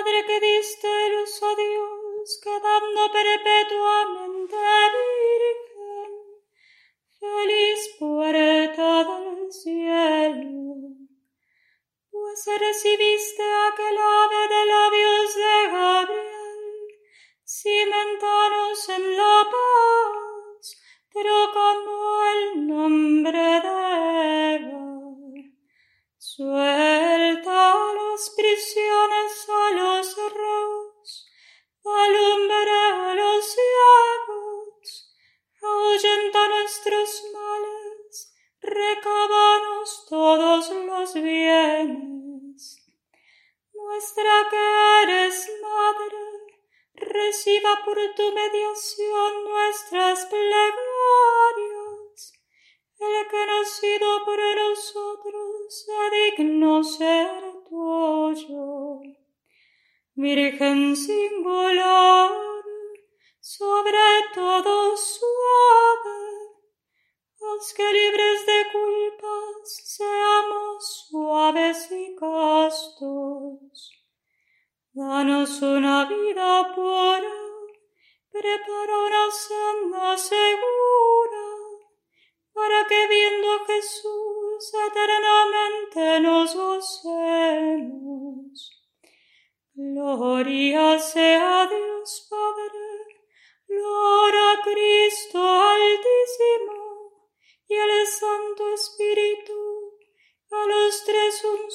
Padre que diste luz a Dios, quedando perpetuamente virgen, feliz puerta del cielo, pues recibiste aquel ave de labios de Gabriel, cimentanos en la paz, trocando el nombre de Eva. Prisiones a los reos, alumbra a los ciegos, ahuyenta nuestros males, recabanos todos los bienes. Muestra que eres madre, reciba por tu mediación nuestras plegarias el que nacido por nosotros digno ser tuyo. Virgen singular, sobre todo suave, haz que libres de culpas seamos suaves y castos. Danos una vida pura, prepara una senda segura para que viendo a Jesús eternamente Gloria sea Dios Padre, gloria a Cristo Altísimo y al Santo Espíritu, a los tres un